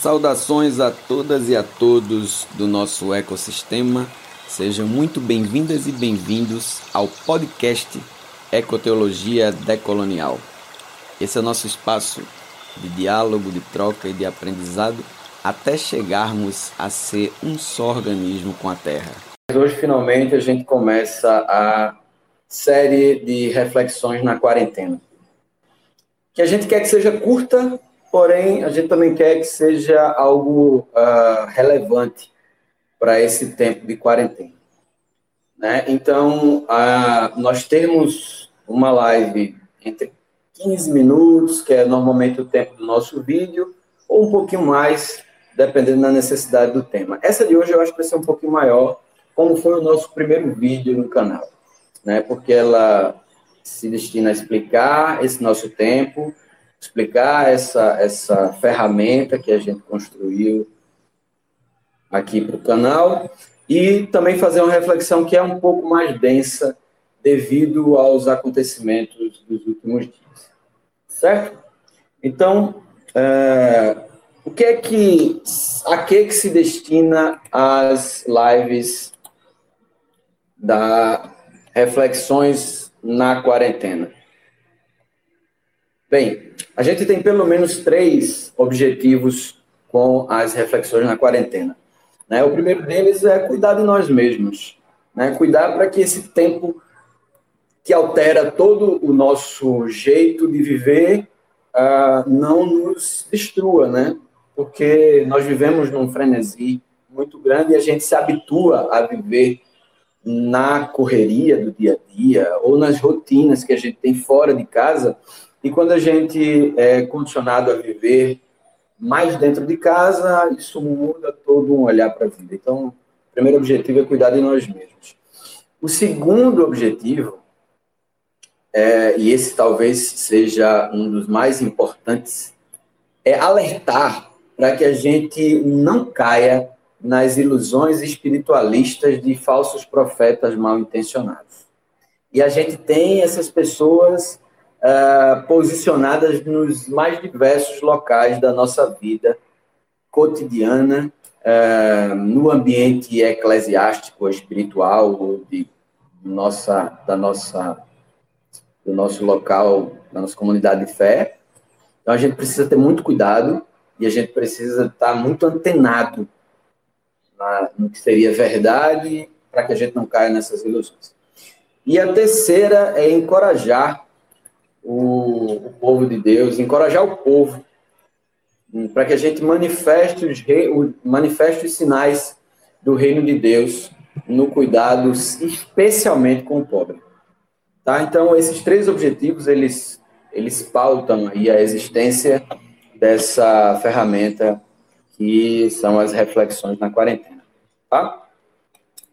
Saudações a todas e a todos do nosso ecossistema. Sejam muito bem-vindas e bem-vindos ao podcast Ecoteologia Decolonial. Esse é o nosso espaço de diálogo, de troca e de aprendizado até chegarmos a ser um só organismo com a Terra. Hoje, finalmente, a gente começa a série de reflexões na quarentena. Que a gente quer que seja curta, porém, a gente também quer que seja algo uh, relevante para esse tempo de quarentena. Né? Então, uh, nós temos uma live entre 15 minutos, que é normalmente o tempo do nosso vídeo, ou um pouquinho mais, dependendo da necessidade do tema. Essa de hoje eu acho que vai ser um pouquinho maior, como foi o nosso primeiro vídeo no canal, né? Porque ela se destina a explicar esse nosso tempo, explicar essa, essa ferramenta que a gente construiu aqui para o canal e também fazer uma reflexão que é um pouco mais densa devido aos acontecimentos dos últimos dias. Certo? Então, é, o que é que a que, que se destina as lives da reflexões na quarentena? Bem, a gente tem pelo menos três objetivos com as reflexões na quarentena. Né? O primeiro deles é cuidar de nós mesmos, né? cuidar para que esse tempo que altera todo o nosso jeito de viver uh, não nos destrua, né? Porque nós vivemos num frenesi muito grande e a gente se habitua a viver na correria do dia a dia ou nas rotinas que a gente tem fora de casa e quando a gente é condicionado a viver mais dentro de casa, isso muda todo um olhar para a vida. Então, o primeiro objetivo é cuidar de nós mesmos. O segundo objetivo, é, e esse talvez seja um dos mais importantes, é alertar para que a gente não caia nas ilusões espiritualistas de falsos profetas mal intencionados. E a gente tem essas pessoas uh, posicionadas nos mais diversos locais da nossa vida cotidiana, uh, no ambiente eclesiástico, espiritual, de nossa, da nossa, do nosso local, da nossa comunidade de fé. Então a gente precisa ter muito cuidado e a gente precisa estar muito antenado na, no que seria verdade para que a gente não caia nessas ilusões. E a terceira é encorajar o, o povo de Deus, encorajar o povo hum, para que a gente manifeste os, manifeste os sinais do reino de Deus no cuidado, especialmente com o pobre. Tá? Então, esses três objetivos, eles, eles pautam aí a existência dessa ferramenta que são as reflexões na quarentena. Tá?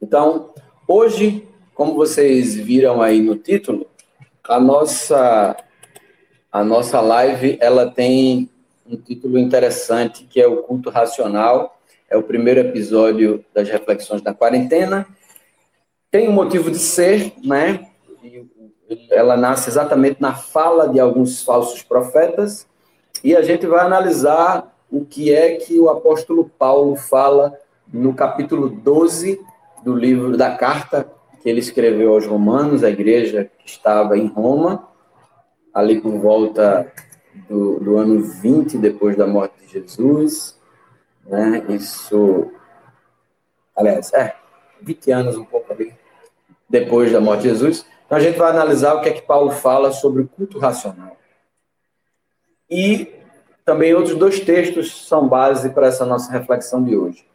Então, hoje, como vocês viram aí no título, a nossa a nossa live ela tem um título interessante que é o culto racional. É o primeiro episódio das reflexões da quarentena. Tem um motivo de ser, né? Ela nasce exatamente na fala de alguns falsos profetas e a gente vai analisar o que é que o apóstolo Paulo fala no capítulo 12 do livro da carta que ele escreveu aos Romanos, a igreja que estava em Roma, ali por volta do, do ano 20 depois da morte de Jesus. Né? Isso, aliás, é, 20 anos um pouco ali depois da morte de Jesus. Então a gente vai analisar o que é que Paulo fala sobre o culto racional. E também outros dois textos são base para essa nossa reflexão de hoje.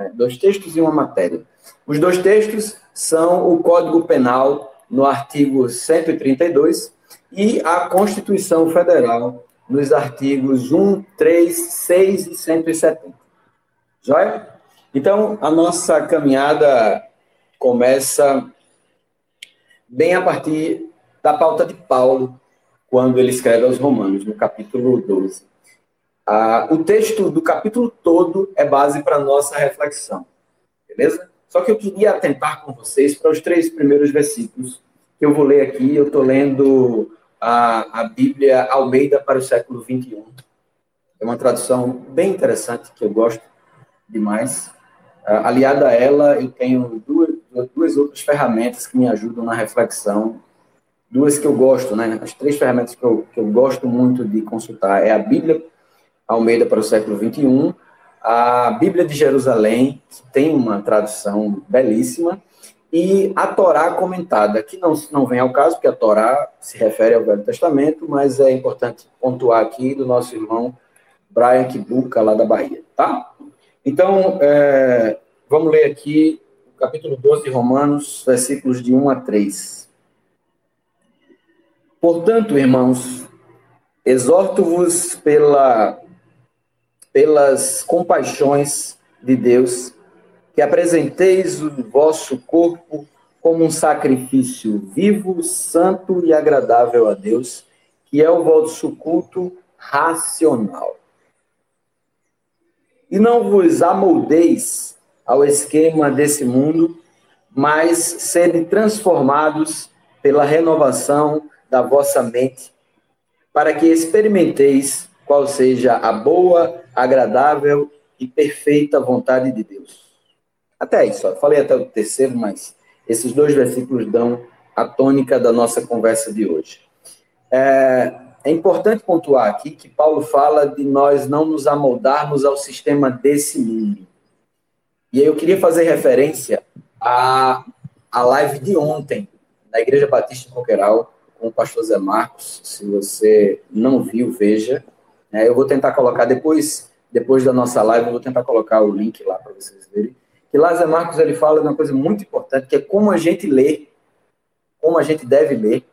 Né? Dois textos e uma matéria. Os dois textos são o Código Penal, no artigo 132, e a Constituição Federal, nos artigos 1, 3, 6 e 170. Joia? Então, a nossa caminhada começa bem a partir da pauta de Paulo, quando ele escreve aos Romanos, no capítulo 12. Ah, o texto do capítulo todo é base para nossa reflexão, beleza? Só que eu queria atentar com vocês para os três primeiros versículos que eu vou ler aqui. Eu estou lendo a, a Bíblia Almeida para o século 21. É uma tradução bem interessante que eu gosto demais. Uh, aliada a ela, eu tenho duas, duas outras ferramentas que me ajudam na reflexão. Duas que eu gosto, né? As três ferramentas que eu, que eu gosto muito de consultar é a Bíblia Almeida para o século 21, a Bíblia de Jerusalém, que tem uma tradução belíssima, e a Torá comentada, que não, não vem ao caso, porque a Torá se refere ao Velho Testamento, mas é importante pontuar aqui do nosso irmão Brian Kibuka, lá da Bahia, tá? Então, é, vamos ler aqui o capítulo 12 de Romanos, versículos de 1 a 3. Portanto, irmãos, exorto-vos pela, pelas compaixões de Deus, que apresenteis o vosso corpo como um sacrifício vivo, santo e agradável a Deus, que é o vosso culto racional. E não vos amoldeis ao esquema desse mundo, mas sede transformados pela renovação da vossa mente, para que experimenteis qual seja a boa, agradável e perfeita vontade de Deus. Até isso, eu falei até o terceiro, mas esses dois versículos dão a tônica da nossa conversa de hoje. É, é importante pontuar aqui que Paulo fala de nós não nos amoldarmos ao sistema desse mundo. E aí eu queria fazer referência à, à live de ontem, na Igreja Batista em Coqueiral, com o pastor Zé Marcos. Se você não viu, veja. É, eu vou tentar colocar depois, depois da nossa live, eu vou tentar colocar o link lá para vocês verem que Lázaro Marcos ele fala de uma coisa muito importante, que é como a gente lê, como a gente deve ler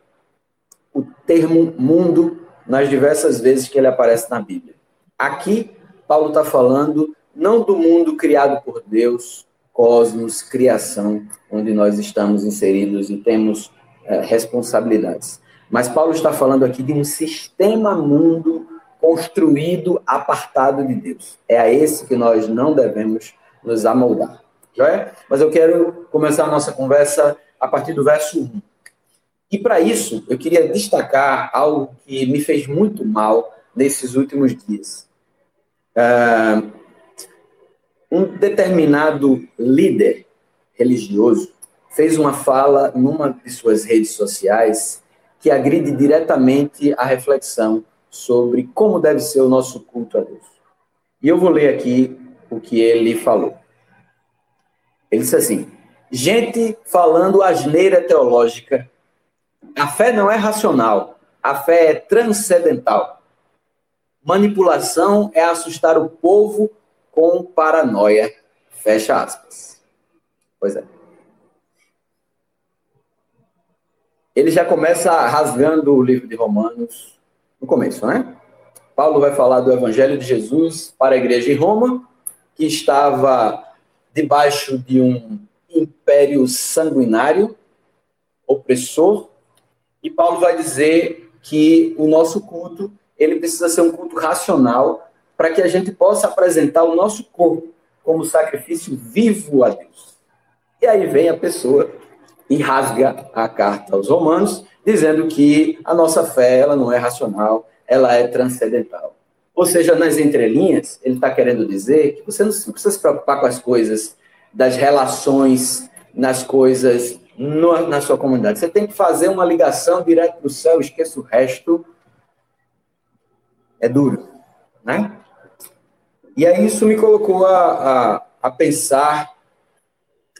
o termo mundo nas diversas vezes que ele aparece na Bíblia. Aqui, Paulo está falando não do mundo criado por Deus, cosmos, criação, onde nós estamos inseridos e temos é, responsabilidades. Mas Paulo está falando aqui de um sistema mundo construído apartado de Deus. É a esse que nós não devemos nos amoldar. É? Mas eu quero começar a nossa conversa a partir do verso 1. E para isso, eu queria destacar algo que me fez muito mal nesses últimos dias. Uh, um determinado líder religioso fez uma fala numa de suas redes sociais que agride diretamente a reflexão sobre como deve ser o nosso culto a Deus. E eu vou ler aqui o que ele falou. Ele disse assim: gente falando asneira teológica. A fé não é racional, a fé é transcendental. Manipulação é assustar o povo com paranoia. Fecha aspas. Pois é. Ele já começa rasgando o livro de Romanos no começo, né? Paulo vai falar do Evangelho de Jesus para a igreja em Roma, que estava debaixo de um império sanguinário, opressor, e Paulo vai dizer que o nosso culto ele precisa ser um culto racional para que a gente possa apresentar o nosso corpo como sacrifício vivo a Deus. E aí vem a pessoa e rasga a carta aos Romanos, dizendo que a nossa fé ela não é racional, ela é transcendental. Ou seja, nas entrelinhas, ele está querendo dizer que você não precisa se preocupar com as coisas das relações, nas coisas no, na sua comunidade. Você tem que fazer uma ligação direto para o céu, esqueça o resto. É duro, né? E aí isso me colocou a, a, a pensar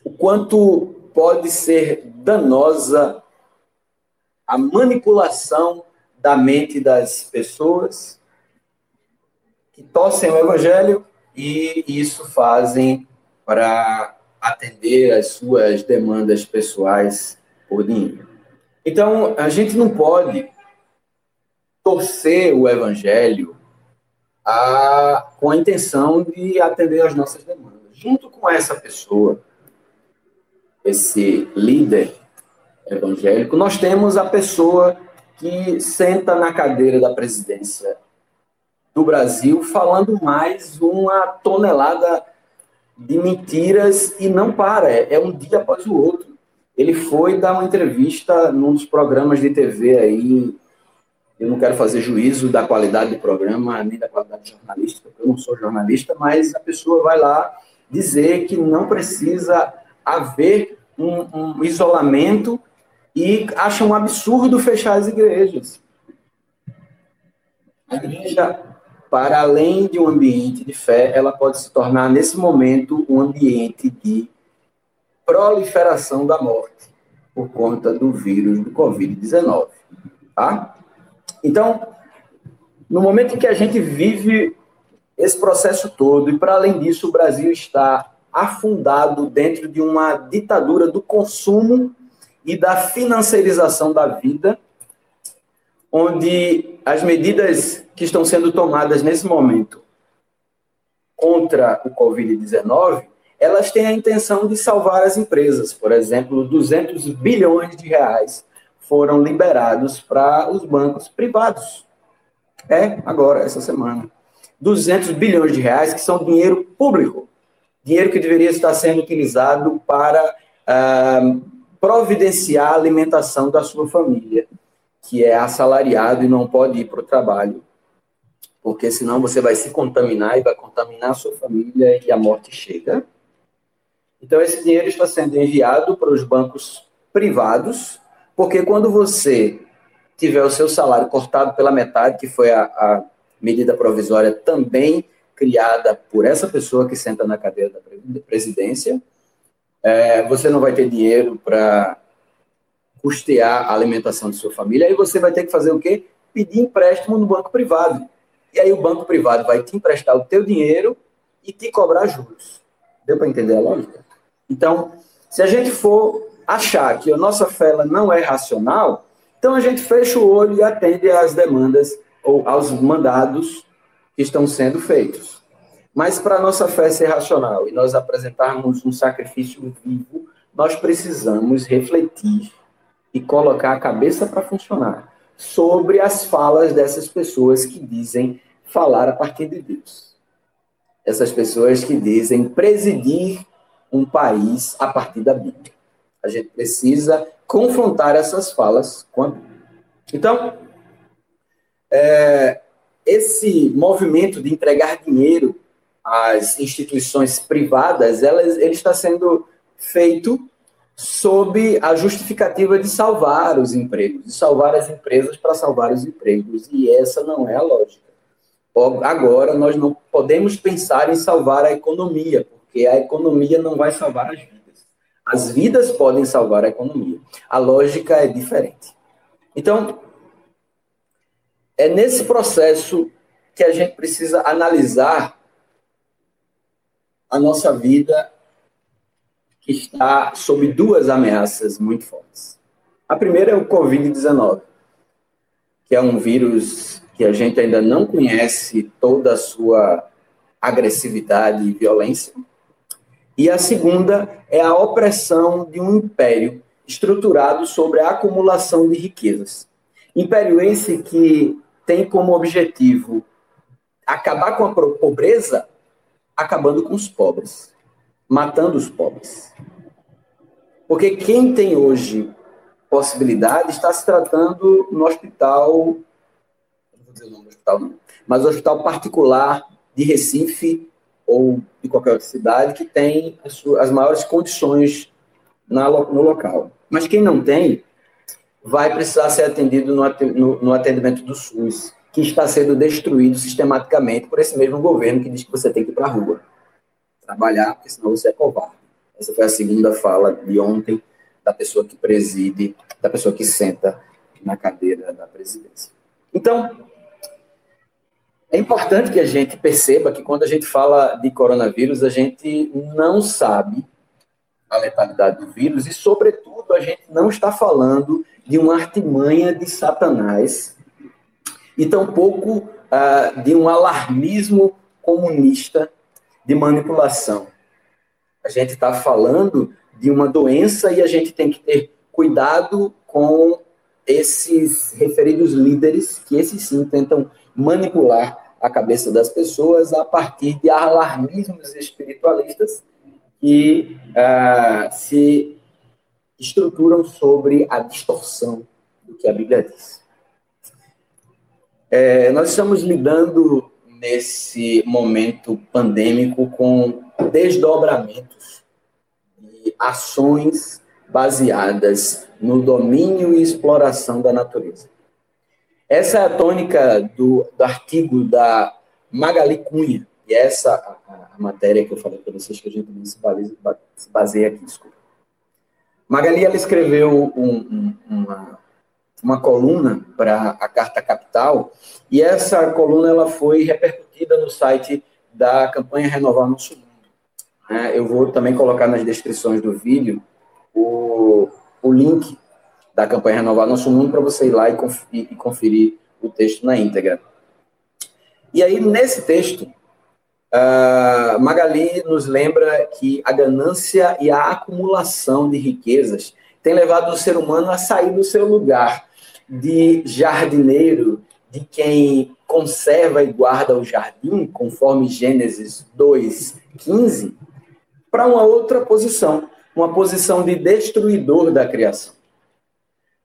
o quanto pode ser danosa a manipulação da mente das pessoas que torcem o evangelho e isso fazem para atender às suas demandas pessoais por dinheiro. Então, a gente não pode torcer o evangelho a, com a intenção de atender às nossas demandas. Junto com essa pessoa, esse líder evangélico, nós temos a pessoa que senta na cadeira da presidência do Brasil falando mais uma tonelada de mentiras e não para, é, é um dia após o outro. Ele foi dar uma entrevista num dos programas de TV aí Eu não quero fazer juízo da qualidade do programa, nem da qualidade jornalística, porque eu não sou jornalista, mas a pessoa vai lá dizer que não precisa haver um, um isolamento e acha um absurdo fechar as igrejas. A igreja, para além de um ambiente de fé, ela pode se tornar, nesse momento, um ambiente de proliferação da morte por conta do vírus do Covid-19. Tá? Então, no momento em que a gente vive esse processo todo, e para além disso, o Brasil está afundado dentro de uma ditadura do consumo e da financiarização da vida, onde as medidas que estão sendo tomadas nesse momento contra o Covid-19, elas têm a intenção de salvar as empresas. Por exemplo, 200 bilhões de reais foram liberados para os bancos privados. É, agora, essa semana. 200 bilhões de reais, que são dinheiro público. Dinheiro que deveria estar sendo utilizado para uh, providenciar a alimentação da sua família, que é assalariado e não pode ir para o trabalho. Porque senão você vai se contaminar e vai contaminar a sua família e a morte chega. Então, esse dinheiro está sendo enviado para os bancos privados, porque quando você tiver o seu salário cortado pela metade, que foi a, a medida provisória também criada por essa pessoa que senta na cadeira da presidência, é, você não vai ter dinheiro para custear a alimentação de sua família, aí você vai ter que fazer o quê? Pedir empréstimo no banco privado. E aí o banco privado vai te emprestar o teu dinheiro e te cobrar juros. Deu para entender a lógica? Então, se a gente for achar que a nossa fé não é racional, então a gente fecha o olho e atende às demandas ou aos mandados que estão sendo feitos. Mas para a nossa fé ser racional e nós apresentarmos um sacrifício vivo, nós precisamos refletir e colocar a cabeça para funcionar sobre as falas dessas pessoas que dizem falar a partir de Deus. Essas pessoas que dizem presidir um país a partir da Bíblia. A gente precisa confrontar essas falas com a Bíblia. Então, é, esse movimento de entregar dinheiro às instituições privadas, ele está sendo feito sob a justificativa de salvar os empregos, de salvar as empresas para salvar os empregos. E essa não é a lógica. Agora, nós não podemos pensar em salvar a economia, porque a economia não vai salvar as vidas. As vidas podem salvar a economia. A lógica é diferente. Então, é nesse processo que a gente precisa analisar a nossa vida que está sob duas ameaças muito fortes. A primeira é o Covid-19, que é um vírus que a gente ainda não conhece toda a sua agressividade e violência. E a segunda é a opressão de um império estruturado sobre a acumulação de riquezas. Império esse que tem como objetivo acabar com a pobreza, acabando com os pobres, matando os pobres. Porque quem tem hoje possibilidade está se tratando no hospital, não vou dizer o nome do hospital, mas hospital particular de Recife, ou de qualquer outra cidade que tem as, as maiores condições na, no local. Mas quem não tem, vai precisar ser atendido no, atendimento do SUS, que está sendo destruído sistematicamente por esse mesmo governo que diz que você tem que ir para a rua trabalhar, porque senão você é covarde. Essa foi a segunda fala de ontem da pessoa que preside, da pessoa que senta na cadeira da presidência. Então, é importante que a gente perceba que quando a gente fala de coronavírus, a gente não sabe a letalidade do vírus e, sobretudo, a gente não está falando de uma artimanha de Satanás e tampouco uh, de um alarmismo comunista de manipulação. A gente está falando de uma doença e a gente tem que ter cuidado com esses referidos líderes que esses sim tentam manipular a cabeça das pessoas a partir de alarmismos espiritualistas que uh, se estruturam sobre a distorção do que a Bíblia diz. É, nós estamos lidando nesse momento pandêmico com desdobramentos de ações baseadas no domínio e exploração da natureza. Essa é a tônica do, do artigo da Magali Cunha, e essa a, a matéria que eu falei para vocês que a gente se baseia, se baseia aqui, desculpa. Magali ela escreveu um, um, uma, uma coluna para a Carta Capital, e essa coluna ela foi repercutida no site da campanha Renovar Nosso Mundo. É, eu vou também colocar nas descrições do vídeo o, o link da campanha Renovar Nosso Mundo para você ir lá e conferir, e conferir o texto na íntegra. E aí, nesse texto, uh, Magali nos lembra que a ganância e a acumulação de riquezas tem levado o ser humano a sair do seu lugar de jardineiro, de quem conserva e guarda o jardim, conforme Gênesis 2:15, para uma outra posição, uma posição de destruidor da criação.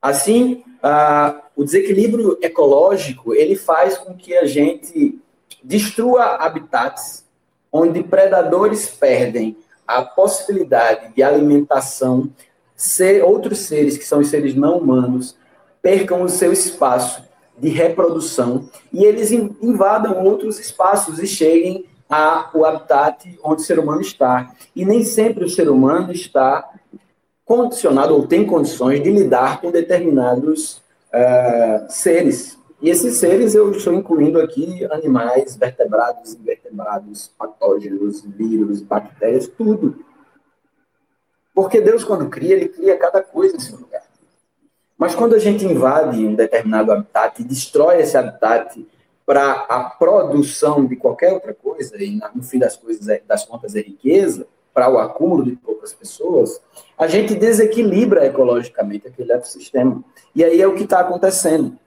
Assim, uh, o desequilíbrio ecológico ele faz com que a gente destrua habitats onde predadores perdem a possibilidade de alimentação, ser outros seres que são os seres não humanos percam o seu espaço de reprodução e eles invadam outros espaços e cheguem ao habitat onde o ser humano está. E nem sempre o ser humano está condicionado ou tem condições de lidar com determinados uh, seres. E esses seres eu estou incluindo aqui animais, vertebrados, invertebrados, patógenos, vírus, bactérias, tudo. Porque Deus, quando cria, ele cria cada coisa em seu lugar. Mas quando a gente invade um determinado habitat e destrói esse habitat para a produção de qualquer outra coisa, e no fim das coisas, é, das contas é riqueza, para o acúmulo de poucas pessoas, a gente desequilibra ecologicamente aquele ecossistema. E aí é o que está acontecendo.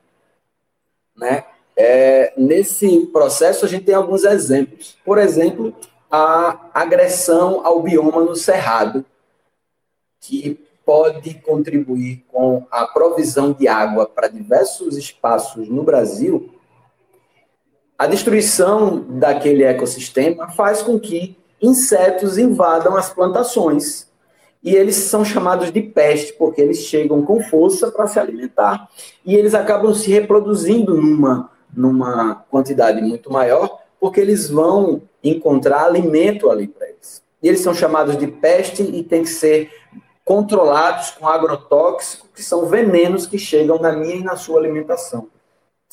Né? É, nesse processo, a gente tem alguns exemplos. Por exemplo, a agressão ao bioma no Cerrado, que pode contribuir com a provisão de água para diversos espaços no Brasil. A destruição daquele ecossistema faz com que insetos invadam as plantações. E eles são chamados de peste, porque eles chegam com força para se alimentar. E eles acabam se reproduzindo numa, numa quantidade muito maior, porque eles vão encontrar alimento ali para eles. E eles são chamados de peste e tem que ser controlados com agrotóxicos, que são venenos que chegam na minha e na sua alimentação,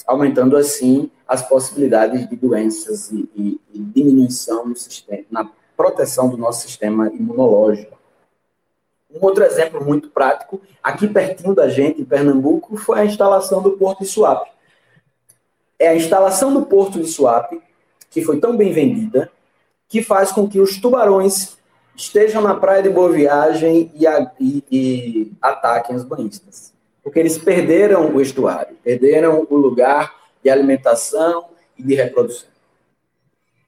aumentando assim as possibilidades de doenças e, e, e diminuição no sistema, na proteção do nosso sistema imunológico. Um outro exemplo muito prático, aqui pertinho da gente, em Pernambuco, foi a instalação do Porto de Suape. É a instalação do Porto de Suape, que foi tão bem vendida, que faz com que os tubarões estejam na praia de Boa Viagem e, e, e ataquem os banhistas. Porque eles perderam o estuário, perderam o lugar de alimentação e de reprodução.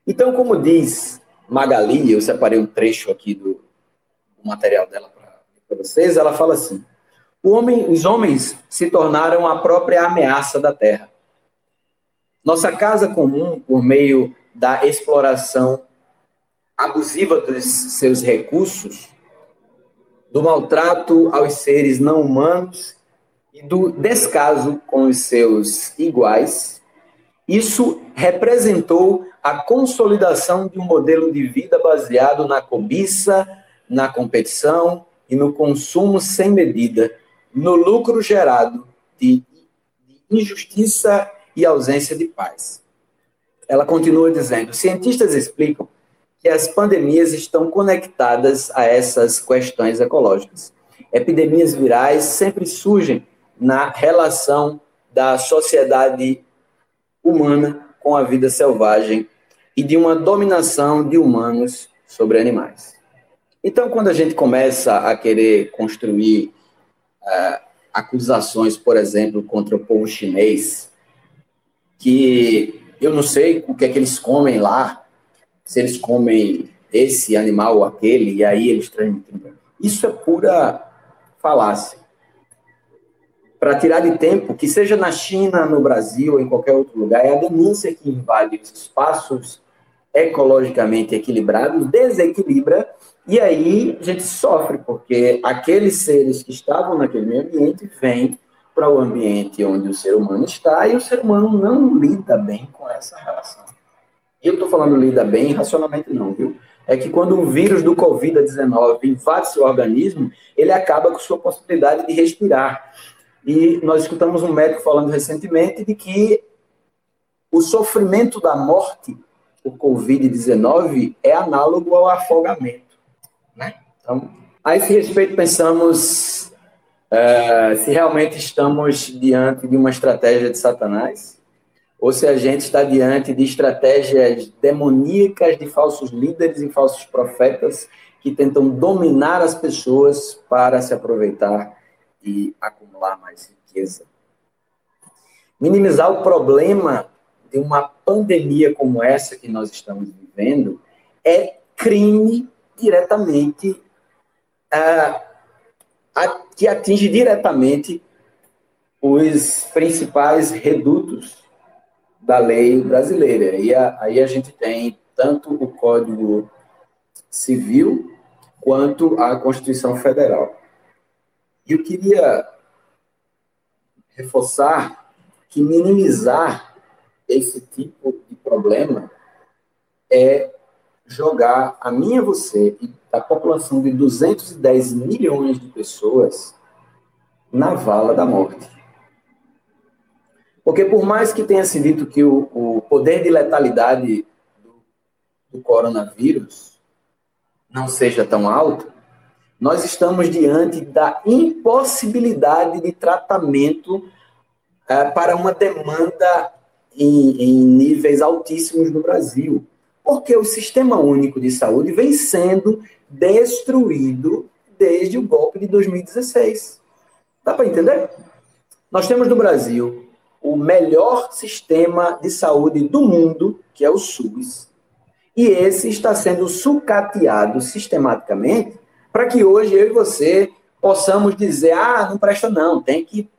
Então, como diz Magali, eu separei um trecho aqui do, do material dela para vocês, ela fala assim: homem, os homens se tornaram a própria ameaça da terra. Nossa casa comum, por meio da exploração abusiva dos seus recursos, do maltrato aos seres não humanos e do descaso com os seus iguais, isso representou a consolidação de um modelo de vida baseado na cobiça, na competição e no consumo sem medida, no lucro gerado de injustiça e ausência de paz. Ela continua dizendo: cientistas explicam que as pandemias estão conectadas a essas questões ecológicas. Epidemias virais sempre surgem na relação da sociedade humana com a vida selvagem e de uma dominação de humanos sobre animais. Então, quando a gente começa a querer construir uh, acusações, por exemplo, contra o povo chinês, que eu não sei o que é que eles comem lá, se eles comem esse animal ou aquele, e aí eles transmitem. Isso é pura falácia. para tirar de tempo, que seja na China, no Brasil ou em qualquer outro lugar, é a ganância que invade os espaços ecologicamente equilibrados, desequilibra, e aí a gente sofre, porque aqueles seres que estavam naquele meio ambiente vêm para o ambiente onde o ser humano está e o ser humano não lida bem com essa relação. E eu estou falando lida bem racionalmente não, viu? É que quando o vírus do Covid-19 invade seu organismo, ele acaba com sua possibilidade de respirar. E nós escutamos um médico falando recentemente de que o sofrimento da morte por Covid-19 é análogo ao afogamento. Né? Então, a esse respeito, pensamos uh, se realmente estamos diante de uma estratégia de Satanás ou se a gente está diante de estratégias demoníacas de falsos líderes e falsos profetas que tentam dominar as pessoas para se aproveitar e acumular mais riqueza. Minimizar o problema de uma pandemia como essa que nós estamos vivendo é crime diretamente uh, a, que atinge diretamente os principais redutos da lei brasileira. E a, aí a gente tem tanto o Código Civil quanto a Constituição Federal. E eu queria reforçar que minimizar esse tipo de problema é jogar a minha você e a população de 210 milhões de pessoas na vala da morte. Porque por mais que tenha se dito que o, o poder de letalidade do, do coronavírus não seja tão alto, nós estamos diante da impossibilidade de tratamento é, para uma demanda em, em níveis altíssimos no Brasil. Porque o Sistema Único de Saúde vem sendo destruído desde o golpe de 2016. Dá para entender? Nós temos no Brasil o melhor sistema de saúde do mundo, que é o SUS. E esse está sendo sucateado sistematicamente para que hoje eu e você possamos dizer: ah, não presta não, tem que,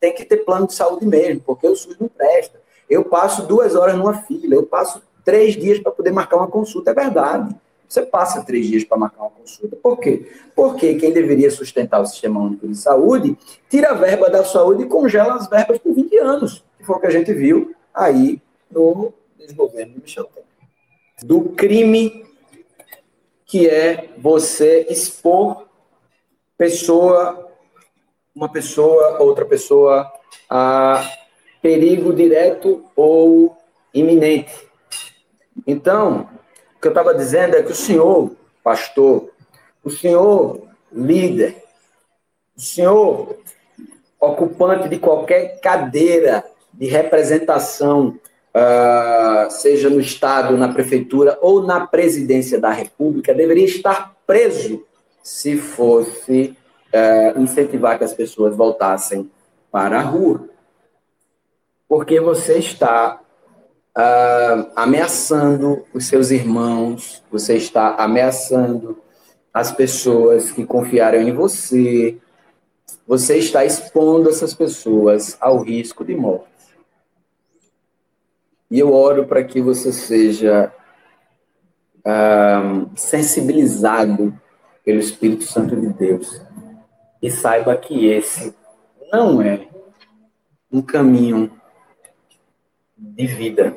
tem que ter plano de saúde mesmo, porque o SUS não presta. Eu passo duas horas numa fila, eu passo três dias para poder marcar uma consulta. É verdade. Você passa três dias para marcar uma consulta. Por quê? Porque quem deveria sustentar o Sistema Único de Saúde tira a verba da saúde e congela as verbas por 20 anos, que foi o que a gente viu aí no desgoverno de Michel Temer. Do crime que é você expor pessoa, uma pessoa, outra pessoa, a perigo direto ou iminente. Então, o que eu estava dizendo é que o senhor, pastor, o senhor, líder, o senhor, ocupante de qualquer cadeira de representação uh, seja no Estado, na Prefeitura ou na Presidência da República, deveria estar preso se fosse uh, incentivar que as pessoas voltassem para a rua. Porque você está uh, ameaçando os seus irmãos, você está ameaçando as pessoas que confiaram em você, você está expondo essas pessoas ao risco de morte. E eu oro para que você seja um, sensibilizado pelo Espírito Santo de Deus e saiba que esse não é um caminho de vida.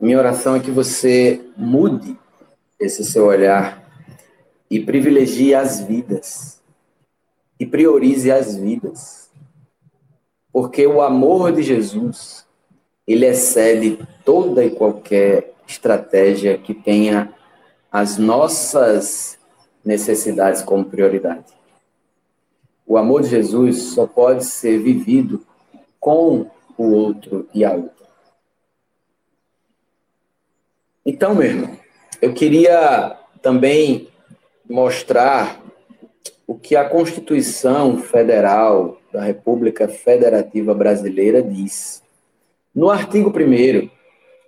Minha oração é que você mude esse seu olhar e privilegie as vidas e priorize as vidas. Porque o amor de Jesus ele excede toda e qualquer estratégia que tenha as nossas necessidades como prioridade. O amor de Jesus só pode ser vivido com o outro e a outra. Então, meu irmão, eu queria também mostrar o que a Constituição Federal da República Federativa Brasileira diz. No artigo 1,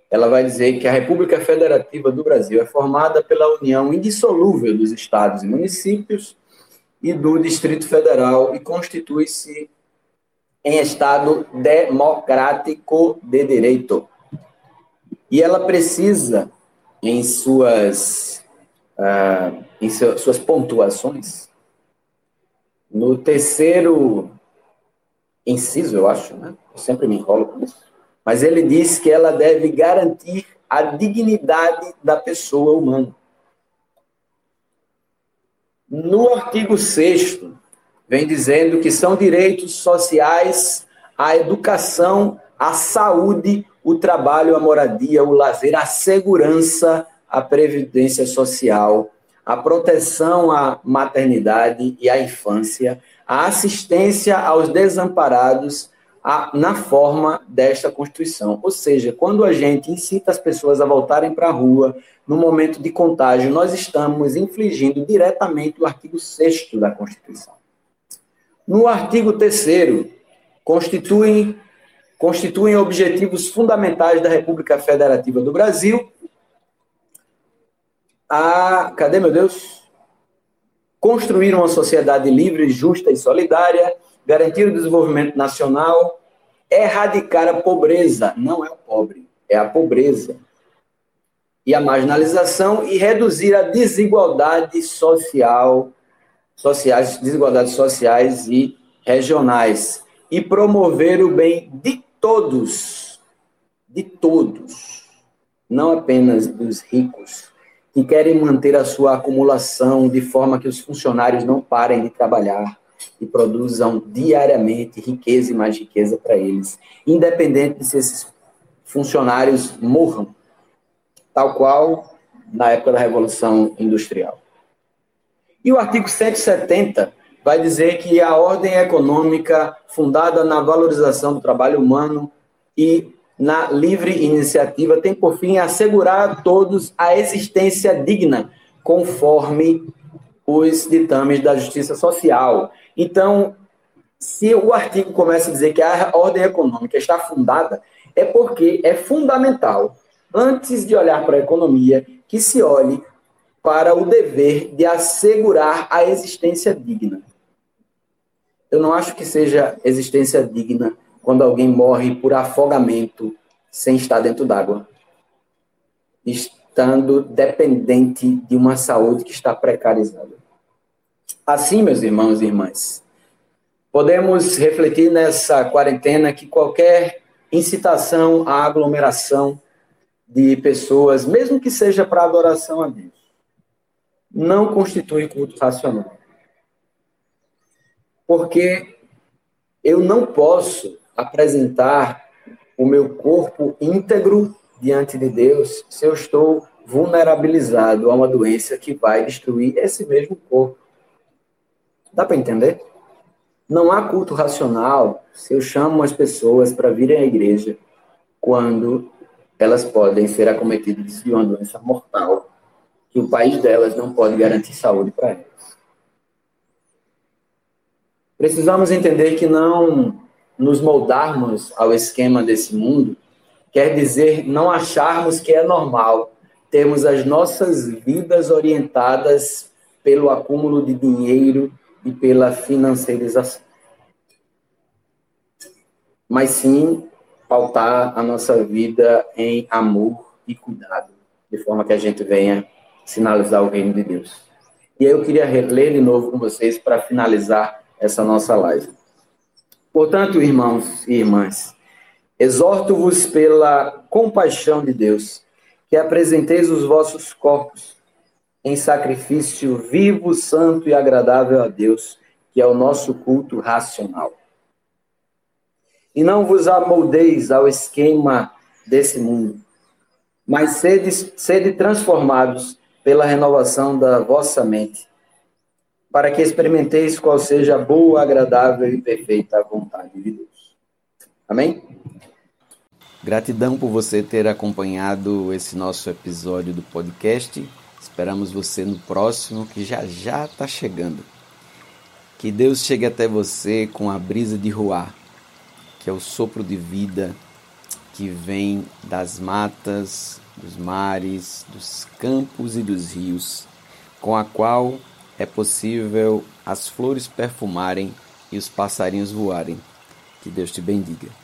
ela vai dizer que a República Federativa do Brasil é formada pela união indissolúvel dos estados e municípios e do Distrito Federal e constitui-se em Estado democrático de direito. E ela precisa, em suas, uh, em suas pontuações, no terceiro inciso, eu acho, né? Eu sempre me enrolo com isso. Mas ele diz que ela deve garantir a dignidade da pessoa humana. No artigo 6 vem dizendo que são direitos sociais a educação, a saúde, o trabalho, a moradia, o lazer, a segurança, a previdência social, a proteção à maternidade e à infância, a assistência aos desamparados a, na forma desta Constituição. Ou seja, quando a gente incita as pessoas a voltarem para a rua, no momento de contágio, nós estamos infligindo diretamente o artigo 6 da Constituição. No artigo 3 constituem, constituem objetivos fundamentais da República Federativa do Brasil a. Cadê, meu Deus? Construir uma sociedade livre, justa e solidária, garantir o desenvolvimento nacional, erradicar a pobreza, não é o pobre, é a pobreza, e a marginalização e reduzir a desigualdade social, sociais, desigualdades sociais e regionais e promover o bem de todos, de todos, não apenas dos ricos que querem manter a sua acumulação de forma que os funcionários não parem de trabalhar e produzam diariamente riqueza e mais riqueza para eles, independente de se esses funcionários morram, tal qual na época da Revolução Industrial. E o artigo 170 vai dizer que a ordem econômica fundada na valorização do trabalho humano e na livre iniciativa tem por fim assegurar a todos a existência digna, conforme os ditames da justiça social. Então, se o artigo começa a dizer que a ordem econômica está fundada, é porque é fundamental, antes de olhar para a economia, que se olhe para o dever de assegurar a existência digna. Eu não acho que seja existência digna quando alguém morre por afogamento sem estar dentro d'água, estando dependente de uma saúde que está precarizada. Assim, meus irmãos e irmãs, podemos refletir nessa quarentena que qualquer incitação à aglomeração de pessoas, mesmo que seja para adoração a Deus, não constitui culto racional. Porque eu não posso apresentar o meu corpo íntegro diante de Deus se eu estou vulnerabilizado a uma doença que vai destruir esse mesmo corpo. Dá para entender? Não há culto racional se eu chamo as pessoas para virem à igreja quando elas podem ser acometidas de uma doença mortal que o país delas não pode garantir saúde para elas. Precisamos entender que não nos moldarmos ao esquema desse mundo quer dizer não acharmos que é normal termos as nossas vidas orientadas pelo acúmulo de dinheiro e pela financeirização. Mas sim pautar a nossa vida em amor e cuidado, de forma que a gente venha sinalizar o reino de Deus. E aí eu queria ler de novo com vocês para finalizar essa nossa live. Portanto, irmãos e irmãs, exorto-vos pela compaixão de Deus, que apresenteis os vossos corpos em sacrifício vivo, santo e agradável a Deus, que é o nosso culto racional. E não vos amoldeis ao esquema desse mundo, mas sede, sede transformados pela renovação da vossa mente para que experimenteis qual seja a boa, agradável e perfeita vontade de Deus. Amém? Gratidão por você ter acompanhado esse nosso episódio do podcast. Esperamos você no próximo, que já já está chegando. Que Deus chegue até você com a brisa de ruar, que é o sopro de vida que vem das matas, dos mares, dos campos e dos rios, com a qual é possível as flores perfumarem e os passarinhos voarem. Que Deus te bendiga.